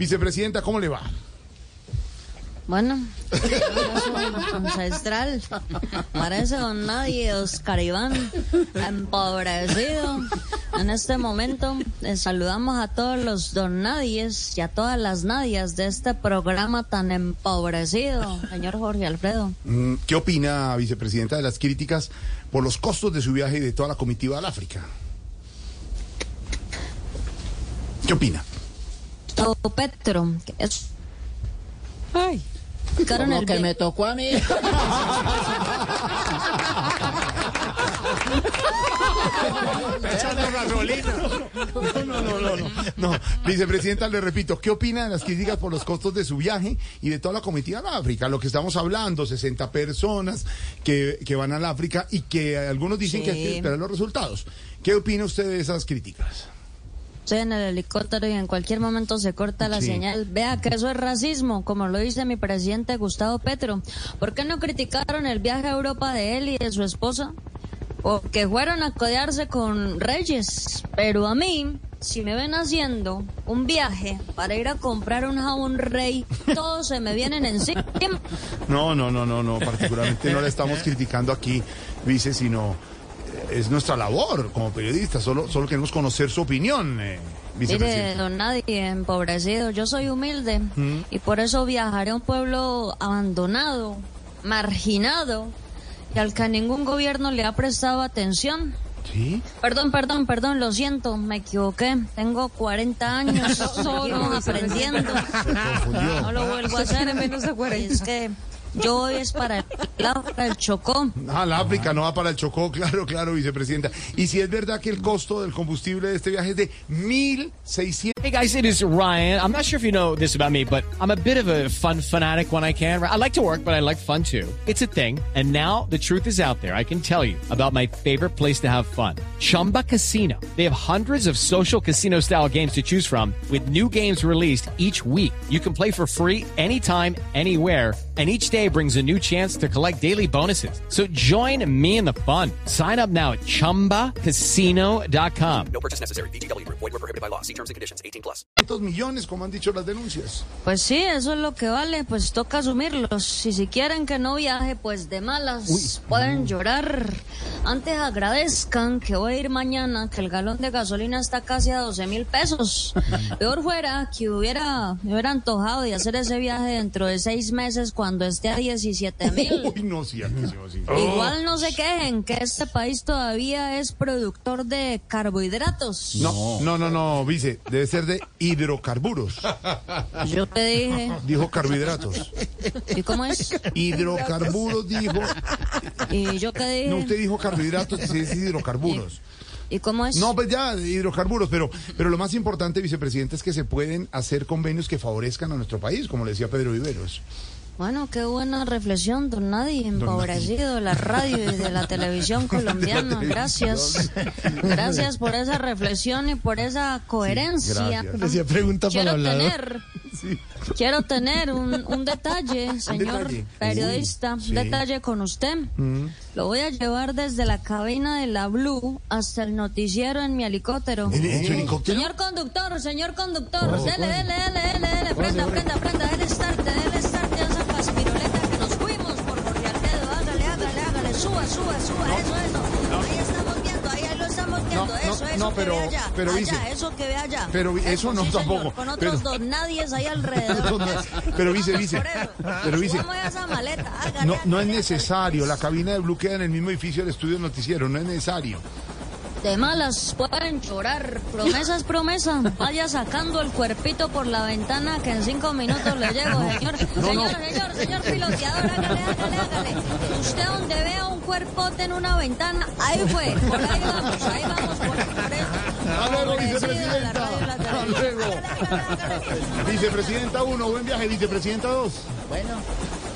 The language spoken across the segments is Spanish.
Vicepresidenta, ¿cómo le va? Bueno, ancestral. Parece don nadie, Oscar Iván, empobrecido. En este momento eh, saludamos a todos los don nadies y a todas las nadias de este programa tan empobrecido, señor Jorge Alfredo. Mm, ¿Qué opina, vicepresidenta, de las críticas por los costos de su viaje y de toda la comitiva al África? ¿Qué opina? Petro, que es... Ay. El que me tocó a mí. Echando gasolina. No, no, no, no, no. No, vicepresidenta, le repito, ¿qué opina de las críticas por los costos de su viaje y de toda la comitiva al África? Lo que estamos hablando, 60 personas que, que van al África y que algunos dicen que hay que esperar los resultados. ¿Qué opina usted de esas críticas? Estoy en el helicóptero y en cualquier momento se corta la Sí. señal. Vea que eso es racismo, como lo dice mi presidente Gustavo Petro. ¿Por qué no criticaron el viaje a Europa de él y de su esposa? Porque fueron a codearse con reyes. Pero a mí, si me ven haciendo un viaje para ir a comprar un jabón rey, todos se me vienen encima. No, no, no, no, no, particularmente no le estamos criticando aquí, vice, sino es nuestra labor como periodistas, solo, solo queremos conocer su opinión, eh, Mire, don Nadie, empobrecido, yo soy humilde y por eso viajaré a un pueblo abandonado, marginado y al que ningún gobierno le ha prestado atención. ¿Sí? Perdón, perdón, perdón, lo siento, me equivoqué. Tengo 40 años solo aprendiendo. No lo vuelvo a hacer. menos de 40. Es que yo voy es para el, para el Chocó. Ah, la África no va para el Chocó, claro, claro, vicepresidenta. Y si es verdad que el costo del combustible de este viaje es de 1.600 Hey guys, it is Ryan. I'm not sure if you know this about me, but I'm a bit of a fun fanatic when I can. I like to work, but I like fun too. It's a thing. And now the truth is out there. I can tell you about my favorite place to have fun. Chumba Casino. They have hundreds of social casino style games to choose from with new games released each week. You can play for free anytime, anywhere. And each day brings a new chance to collect daily bonuses. So join me in the fun. Sign up now at chumbacasino.com. millones, como han dicho las denuncias. Pues sí, eso es lo que vale, pues toca asumirlos. Y si quieren que no viaje, pues de malas, pueden llorar. Antes agradezcan que voy a ir mañana, que el galón de gasolina está casi a 12 mil pesos. Peor fuera que hubiera, me hubiera antojado de hacer ese viaje dentro de seis meses cuando esté a 17 mil. No, sí. Igual no se quejen que este país todavía es productor de carbohidratos. No, no, no, no, vice, debe ser de hidrocarburos. Yo te dije, Dijo carbohidratos. ¿y cómo es? Hidrocarburos dijo. ¿Y yo qué dije? No, usted dijo carbohidratos y se dice hidrocarburos. ¿Y cómo es? No, pues ya, hidrocarburos, pero, pero lo más importante, vicepresidente, es que se pueden hacer convenios que favorezcan a nuestro país, como le decía Pedro Viveros. Bueno, qué buena reflexión, don Nadie, empobrecido de la radio y de la televisión colombiana. Gracias. Gracias por esa reflexión y por esa coherencia. gracias. Decía pregunta para quiero tener, quiero tener un, un detalle, señor detalle. periodista, un sí. detalle con usted. Lo voy a llevar desde la cabina de la Blue hasta el noticiero en mi helicóptero. ¿En, en su helicóptero? Señor conductor, señor conductor, dele, dele, dele, dele, dele, prenda, prenda, prenda, dele suba, suba, suba, eso, eso, ahí estamos viendo, ahí, ahí lo estamos viendo, No, eso, no, eso, no, que pero- ve allá, pero allá, dice- eso que ve allá. pero eso no sí, señor, tampoco, con otros pero- dos nadies ahí alrededor. No- pero Por eso, pero esa maleta, no, no es necesario, la cabina de Blue queda en el mismo edificio del estudio noticiero, no es necesario. De malas pueden llorar. Promesa es promesa. Vaya sacando el cuerpito por la ventana que en cinco minutos le llego, señor. señor, señor, señor piloteador, hágale, hágale, hágale. Usted donde vea un cuerpote en una ventana, ahí fue. Por ahí vamos, ahí vamos, por, por eso. Hasta luego, vicepresidenta. Hasta luego. Vicepresidenta 1, buen viaje. Vicepresidenta 2. Bueno,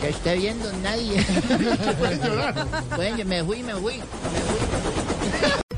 que esté viendo nadie. Puedes llorar. Bueno, me fui, me fui.